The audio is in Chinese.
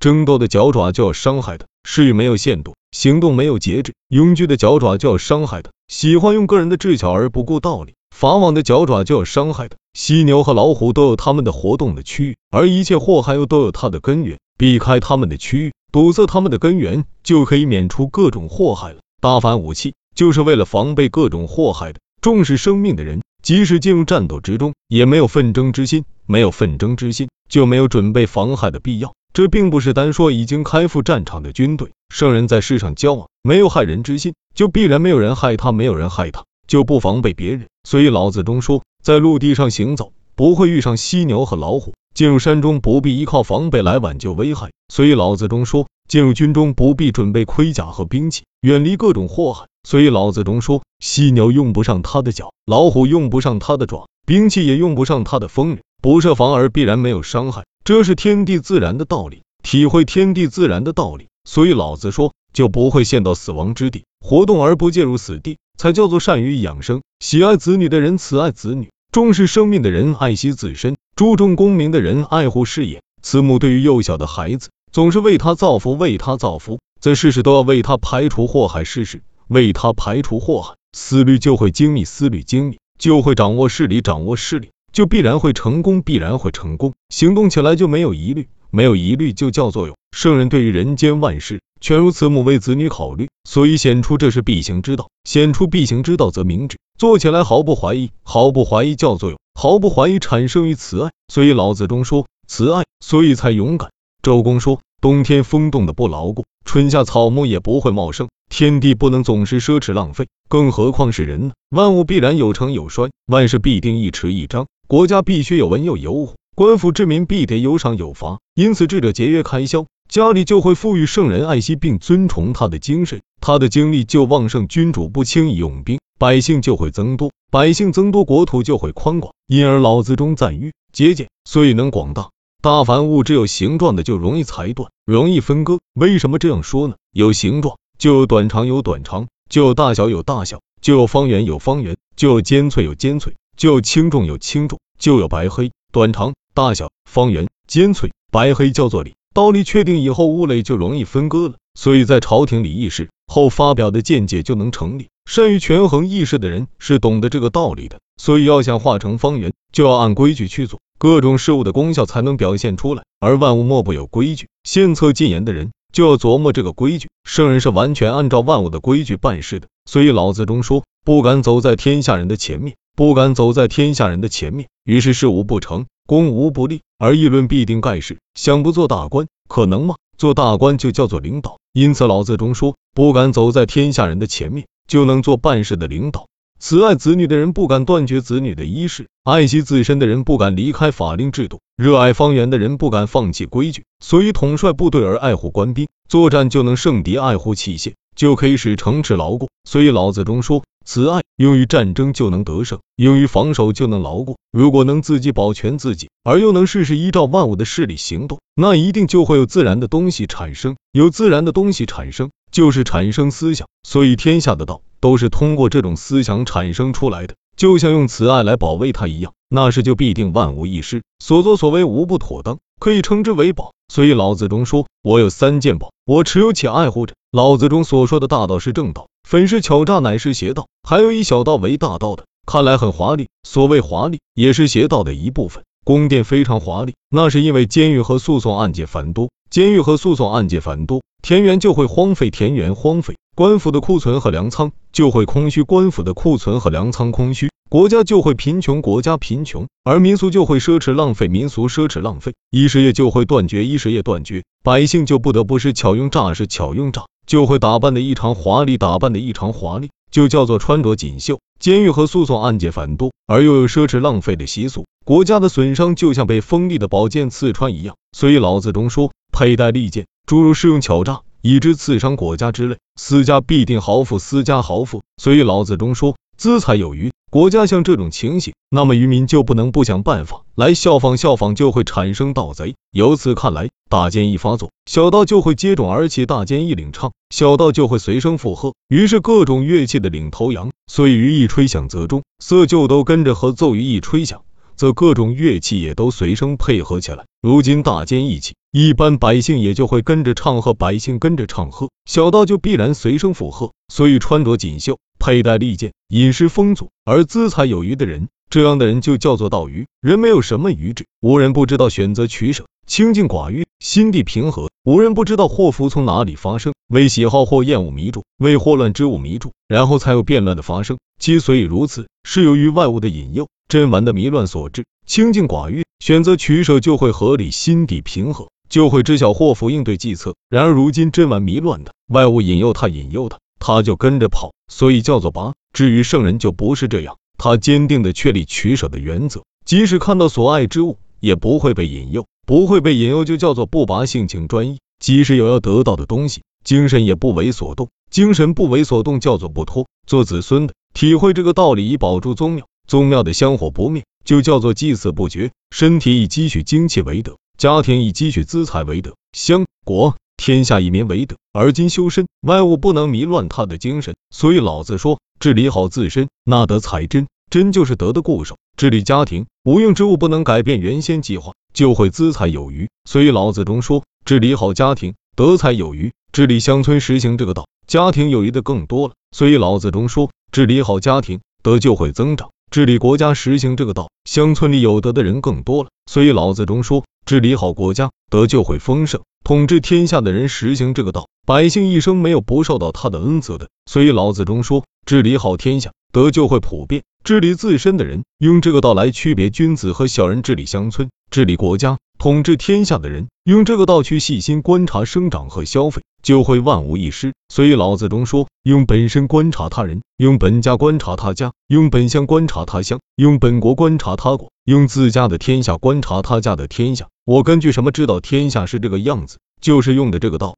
争斗的脚爪就要伤害他，视域没有限度，行动没有节制；拥具的脚爪就要伤害他，喜欢用个人的智巧而不顾道理；法网的脚爪就要伤害他，犀牛和老虎都有他们的活动的区域，而一切祸害又都有它的根源。避开他们的区域，堵塞他们的根源，就可以免除各种祸害了。大凡武器就是为了防备各种祸害的。重视生命的人，即使进入战斗之中，也没有纷争之心。没有纷争之心，就没有准备防害的必要。这并不是单说已经开赴战场的军队。圣人在世上交往，没有害人之心，就必然没有人害他；没有人害他，就不防备别人。所以老子中说，在陆地上行走，不会遇上犀牛和老虎。进入山中不必依靠防备来挽救危害，所以老子中说，进入军中不必准备盔甲和兵器，远离各种祸害。所以老子中说，犀牛用不上它的脚，老虎用不上它的爪，兵器也用不上它的锋刃，不设防而必然没有伤害，这是天地自然的道理。体会天地自然的道理，所以老子说，就不会陷到死亡之地，活动而不介入死地，才叫做善于养生。喜爱子女的人慈爱子女，重视生命的人爱惜自身。注重功名的人爱护事业，慈母对于幼小的孩子，总是为他造福，为他造福，在事事都要为他排除祸害，事事为他排除祸害，思虑就会精密，思虑精密就会掌握事理，掌握事理就必然会成功，必然会成功，行动起来就没有疑虑，没有疑虑就叫做有。圣人对于人间万事，全如慈母为子女考虑，所以显出这是必行之道，显出必行之道则明智，做起来毫不怀疑，毫不怀疑叫做有。毫不怀疑产生于慈爱，所以老子中说慈爱，所以才勇敢。周公说冬天风冻的不牢固，春夏草木也不会茂盛，天地不能总是奢侈浪费，更何况是人呢？万物必然有成有衰，万事必定一迟一张，国家必须有文又有武，官府之民必得有赏有罚，因此智者节约开销，家里就会富裕，圣人爱惜并尊崇他的精神，他的精力就旺盛，君主不轻易用兵。百姓就会增多，百姓增多，国土就会宽广。因而老子中赞誉节俭，所以能广大。大凡物只有形状的就容易裁断，容易分割。为什么这样说呢？有形状就有短长，有短长就有大小，有大小就有方圆，有方圆就有尖脆，有尖脆就有轻重，有轻重就有白黑。短长、大小、方圆、尖脆、白黑叫做理。道理确定以后，物类就容易分割了。所以在朝廷里议事后发表的见解就能成立。善于权衡议事的人是懂得这个道理的，所以要想化成方圆，就要按规矩去做，各种事物的功效才能表现出来。而万物莫不有规矩，献策进言的人就要琢磨这个规矩。圣人是完全按照万物的规矩办事的，所以老子中说，不敢走在天下人的前面，不敢走在天下人的前面，于是事无不成，攻无不利，而议论必定盖世。想不做大官，可能吗？做大官就叫做领导，因此老子中说，不敢走在天下人的前面。就能做办事的领导。慈爱子女的人不敢断绝子女的衣食，爱惜自身的人不敢离开法令制度，热爱方圆的人不敢放弃规矩。所以统帅部队而爱护官兵，作战就能胜敌；爱护器械，就可以使城池牢固。所以老子中说，慈爱用于战争就能得胜，用于防守就能牢固。如果能自己保全自己，而又能事事依照万物的势力行动，那一定就会有自然的东西产生，有自然的东西产生。就是产生思想，所以天下的道都是通过这种思想产生出来的。就像用慈爱来保卫它一样，那时就必定万无一失，所作所为无不妥当，可以称之为宝。所以老子中说：“我有三件宝，我持有且爱护着。”老子中所说的大道是正道，粉饰巧诈乃是邪道，还有以小道为大道的，看来很华丽。所谓华丽，也是邪道的一部分。宫殿非常华丽，那是因为监狱和诉讼案件繁多，监狱和诉讼案件繁多。田园就会荒废，田园荒废；官府的库存和粮仓就会空虚，官府的库存和粮仓空虚；国家就会贫穷，国家贫穷；而民俗就会奢侈浪费，民俗奢侈浪费；衣食业就会断绝，衣食业断绝；百姓就不得不是巧用诈，是巧用诈，就会打扮的异常华丽，打扮的异常华丽，就叫做穿着锦绣。监狱和诉讼案件繁多，而又有奢侈浪费的习俗，国家的损伤就像被锋利的宝剑刺穿一样。所以老子中说，佩戴利剑。诸如适用巧诈，以致刺伤国家之类，私家必定豪富，私家豪富。所以老子中说，资财有余，国家像这种情形，那么渔民就不能不想办法来效仿，效仿就会产生盗贼。由此看来，大奸一发作，小盗就会接踵而起；大奸一领唱，小盗就会随声附和。于是各种乐器的领头羊，所以于一吹响则中，色就都跟着和奏；于一吹响，则各种乐器也都随声配合起来。如今大奸一起，一般百姓也就会跟着唱和，百姓跟着唱和，小道就必然随声附和。所以穿着锦绣，佩戴利剑，饮食丰足而资财有余的人，这样的人就叫做道鱼。人没有什么愚智，无人不知道选择取舍，清净寡欲，心地平和。无人不知道祸福从哪里发生，为喜好或厌恶迷住，为祸乱之物迷住，然后才有变乱的发生。其所以如此，是由于外物的引诱、真玩的迷乱所致。清净寡欲，选择取舍就会合理，心底平和，就会知晓祸福应对计策。然而如今真玩迷乱的，外物引诱他，引诱他，他就跟着跑，所以叫做拔。至于圣人就不是这样，他坚定的确立取舍的原则，即使看到所爱之物，也不会被引诱。不会被引诱，就叫做不拔性情专一。即使有要得到的东西，精神也不为所动。精神不为所动，叫做不脱。做子孙的，体会这个道理，以保住宗庙。宗庙的香火不灭，就叫做祭祀不绝。身体以积蓄精气为德，家庭以积蓄资财为德，乡国天下以民为德。而今修身，外物不能迷乱他的精神。所以老子说，治理好自身，那德才真。真就是德的固守。治理家庭，无用之物不能改变原先计划。就会资财有余，所以老子中说，治理好家庭，德才有余；治理乡村，实行这个道，家庭有余的更多了。所以老子中说，治理好家庭，德就会增长；治理国家，实行这个道，乡村里有德的人更多了。所以老子中说，治理好国家，德就会丰盛；统治天下的人实行这个道，百姓一生没有不受到他的恩泽的。所以老子中说，治理好天下，德就会普遍。治理自身的人，用这个道来区别君子和小人；治理乡村、治理国家、统治天下的人，用这个道去细心观察生长和消费，就会万无一失。所以老子中说：用本身观察他人，用本家观察他家，用本乡观察他乡，用本国观察他国，用自家的天下观察他家的天下。我根据什么知道天下是这个样子？就是用的这个道。